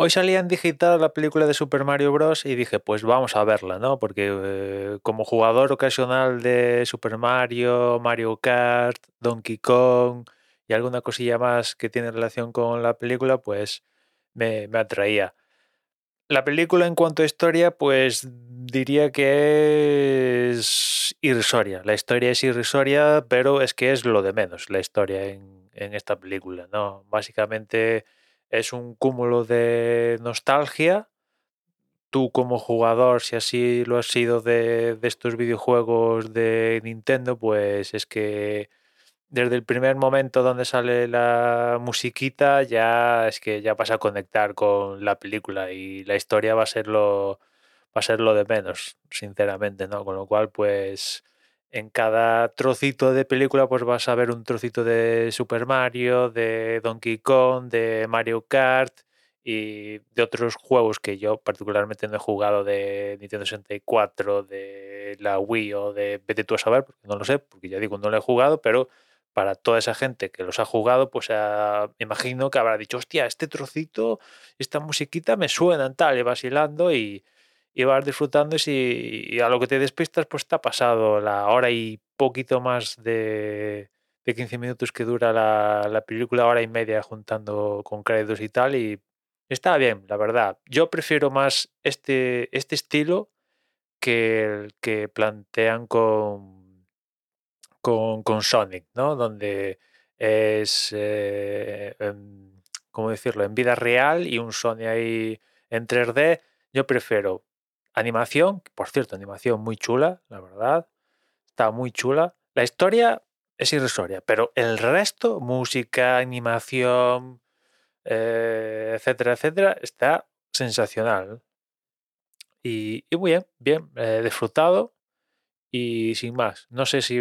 Hoy salía en digital la película de Super Mario Bros. y dije, pues vamos a verla, ¿no? Porque eh, como jugador ocasional de Super Mario, Mario Kart, Donkey Kong y alguna cosilla más que tiene relación con la película, pues me, atraía. La película en cuanto a historia, pues diría que es irrisoria. La historia es irrisoria, pero es que es lo de menos la historia en, en esta película, ¿no? Básicamente es un cúmulo de nostalgia. Tú como jugador, si así lo has sido de, de estos videojuegos de Nintendo, pues es que desde el primer momento donde sale la musiquita ya es que ya vas a conectar con la película y la historia va a ser lo va a ser lo de menos, sinceramente, ¿no? Con lo cual, pues en cada trocito de película pues vas a ver un trocito de Super Mario, de Donkey Kong, de Mario Kart y de otros juegos que yo particularmente no he jugado de Nintendo 64, de la Wii o de vete tú a saber, porque no lo sé, porque ya digo, no lo he jugado, pero para toda esa gente que los ha jugado, pues me imagino que habrá dicho, hostia, este trocito, esta musiquita me suena tal, y vacilando y, y vas disfrutando y, a lo que te despistas, pues te ha pasado la hora y poquito más de, de 15 minutos que dura la, la, película, hora y media juntando con créditos y tal, y está bien, la verdad. Yo prefiero más este, este estilo que el que plantean con, con, con Sonic, ¿no? Donde es, eh, en, ¿cómo decirlo?, en vida real y un Sonic ahí en 3D. Yo prefiero Animación, por cierto, animación muy chula, la verdad. Está muy chula. La historia es irrisoria, pero el resto, música, animación, eh, etcétera, etcétera, está sensacional. Y, muy bien, bien, eh, disfrutado y sin más. No sé si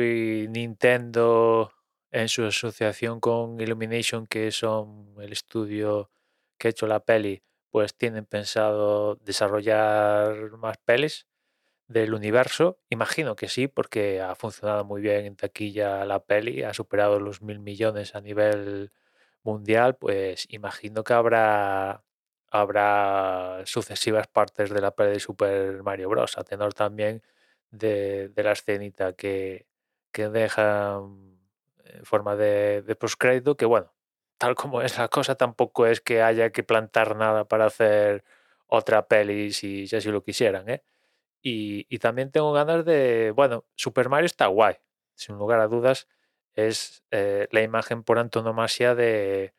Nintendo en su asociación con Illumination, que son el estudio que ha hecho la peli, pues tienen pensado desarrollar más pelis del universo. Imagino que sí, porque ha funcionado muy bien en taquilla la peli, ha superado los mil millones a nivel mundial, pues imagino que habrá habrá sucesivas partes de la peli de Super Mario Bros. a tenor también de, de la escenita que, que deja en forma de, de postcrédito, que bueno, tal como es la cosa, tampoco es que haya que plantar nada para hacer otra peli si, si así lo quisieran, ¿eh? Y, también tengo ganas de, bueno, Super Mario está guay, sin lugar a dudas, es eh, la imagen por antonomasia de,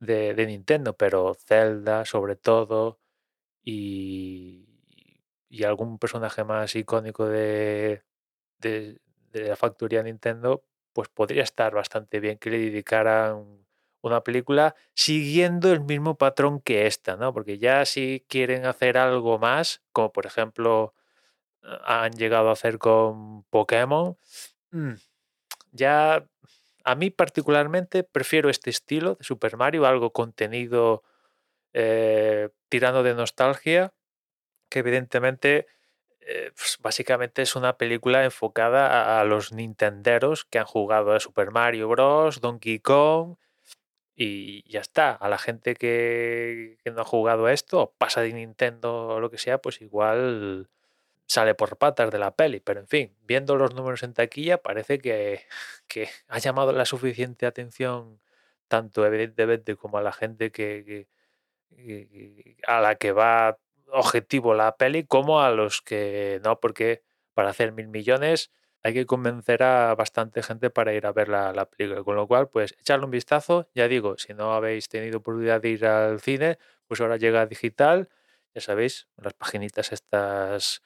de, de, Nintendo, pero Zelda sobre todo y, y algún personaje más icónico de, de, de la factoría Nintendo, pues podría estar bastante bien que le dedicaran una película siguiendo el mismo patrón que esta, ¿no? Porque ya si quieren hacer algo más, como por ejemplo han llegado a hacer con Pokémon, mm, ya a mí particularmente prefiero este estilo de Super Mario, algo contenido eh, tirando de nostalgia, que evidentemente eh, pues básicamente es una película enfocada a, a, los nintenderos que han jugado a Super Mario Bros, Donkey Kong, y ya está. A la gente que, no ha jugado a esto, o pasa de Nintendo o lo que sea, pues igual sale por patas de la peli. Pero en fin, viendo los números en taquilla, parece que, que ha llamado la suficiente atención tanto evidentemente como a la gente que, a la que va objetivo la peli, como a los que no, porque para hacer mil millones hay que convencer a bastante gente para ir a ver la, la, película. Con lo cual, pues echarle un vistazo. Ya digo, si no habéis tenido oportunidad de ir al cine, pues ahora llega digital. Ya sabéis, las paginitas estas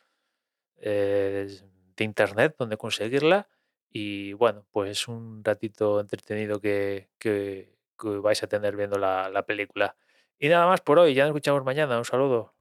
eh, de internet donde conseguirla. Y bueno, pues un ratito entretenido que, que, que vais a tener viendo la, la película. Y nada más por hoy, ya nos escuchamos mañana. Un saludo.